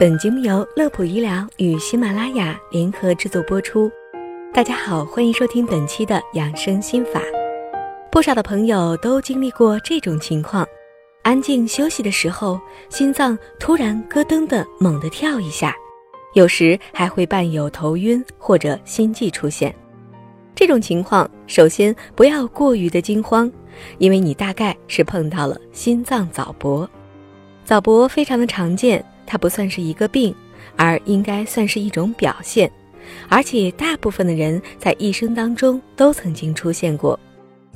本节目由乐普医疗与喜马拉雅联合制作播出。大家好，欢迎收听本期的养生心法。不少的朋友都经历过这种情况：安静休息的时候，心脏突然咯噔的猛地跳一下，有时还会伴有头晕或者心悸出现。这种情况，首先不要过于的惊慌，因为你大概是碰到了心脏早搏。早搏非常的常见。它不算是一个病，而应该算是一种表现，而且大部分的人在一生当中都曾经出现过。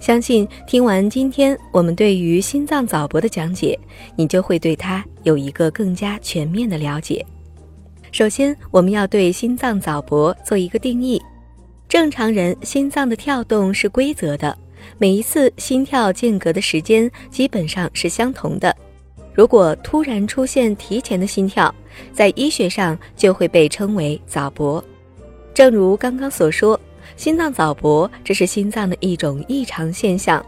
相信听完今天我们对于心脏早搏的讲解，你就会对它有一个更加全面的了解。首先，我们要对心脏早搏做一个定义：正常人心脏的跳动是规则的，每一次心跳间隔的时间基本上是相同的。如果突然出现提前的心跳，在医学上就会被称为早搏。正如刚刚所说，心脏早搏这是心脏的一种异常现象，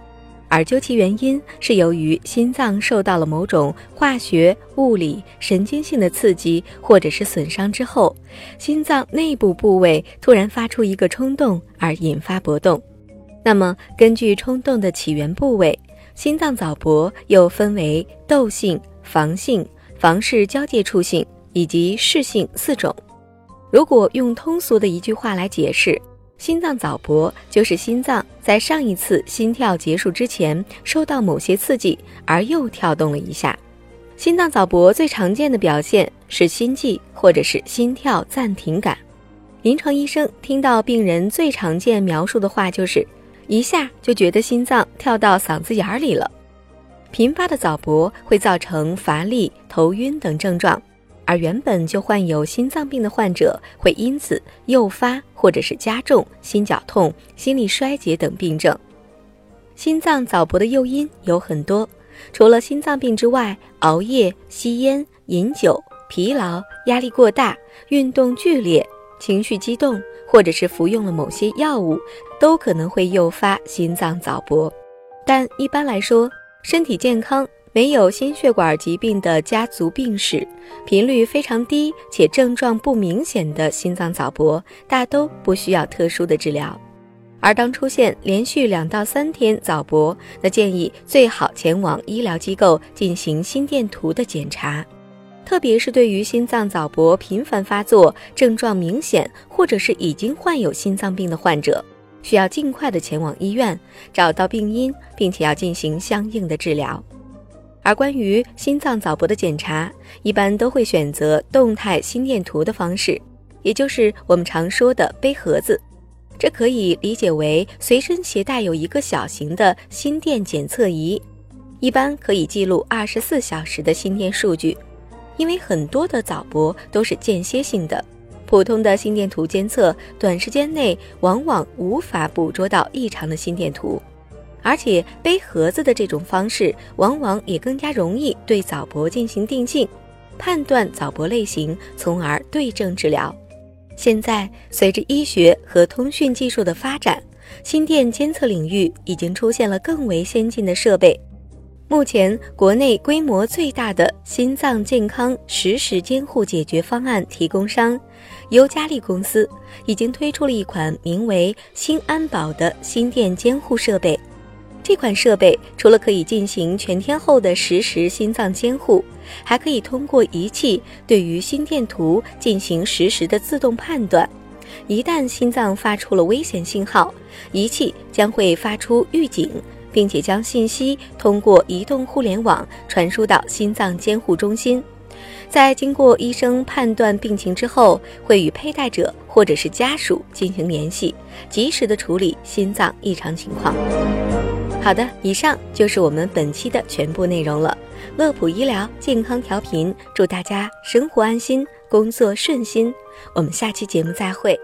而究其原因是由于心脏受到了某种化学、物理、神经性的刺激或者是损伤之后，心脏内部部位突然发出一个冲动而引发搏动。那么，根据冲动的起源部位。心脏早搏又分为窦性、房性、房室交界处性以及室性四种。如果用通俗的一句话来解释，心脏早搏就是心脏在上一次心跳结束之前受到某些刺激而又跳动了一下。心脏早搏最常见的表现是心悸或者是心跳暂停感。临床医生听到病人最常见描述的话就是。一下就觉得心脏跳到嗓子眼里了，频发的早搏会造成乏力、头晕等症状，而原本就患有心脏病的患者会因此诱发或者是加重心绞痛、心力衰竭等病症。心脏早搏的诱因有很多，除了心脏病之外，熬夜、吸烟、饮酒、疲劳、压力过大、运动剧烈。情绪激动，或者是服用了某些药物，都可能会诱发心脏早搏。但一般来说，身体健康、没有心血管疾病的家族病史、频率非常低且症状不明显的心脏早搏，大都不需要特殊的治疗。而当出现连续两到三天早搏，那建议最好前往医疗机构进行心电图的检查。特别是对于心脏早搏频繁发作、症状明显，或者是已经患有心脏病的患者，需要尽快的前往医院，找到病因，并且要进行相应的治疗。而关于心脏早搏的检查，一般都会选择动态心电图的方式，也就是我们常说的背盒子。这可以理解为随身携带有一个小型的心电检测仪，一般可以记录二十四小时的心电数据。因为很多的早搏都是间歇性的，普通的心电图监测短时间内往往无法捕捉到异常的心电图，而且背盒子的这种方式往往也更加容易对早搏进行定性，判断早搏类型，从而对症治疗。现在随着医学和通讯技术的发展，心电监测领域已经出现了更为先进的设备。目前，国内规模最大的心脏健康实时监护解决方案提供商优佳利公司已经推出了一款名为“心安保”的心电监护设备。这款设备除了可以进行全天候的实时心脏监护，还可以通过仪器对于心电图进行实时的自动判断。一旦心脏发出了危险信号，仪器将会发出预警。并且将信息通过移动互联网传输到心脏监护中心，在经过医生判断病情之后，会与佩戴者或者是家属进行联系，及时的处理心脏异常情况。好的，以上就是我们本期的全部内容了。乐普医疗健康调频，祝大家生活安心，工作顺心。我们下期节目再会。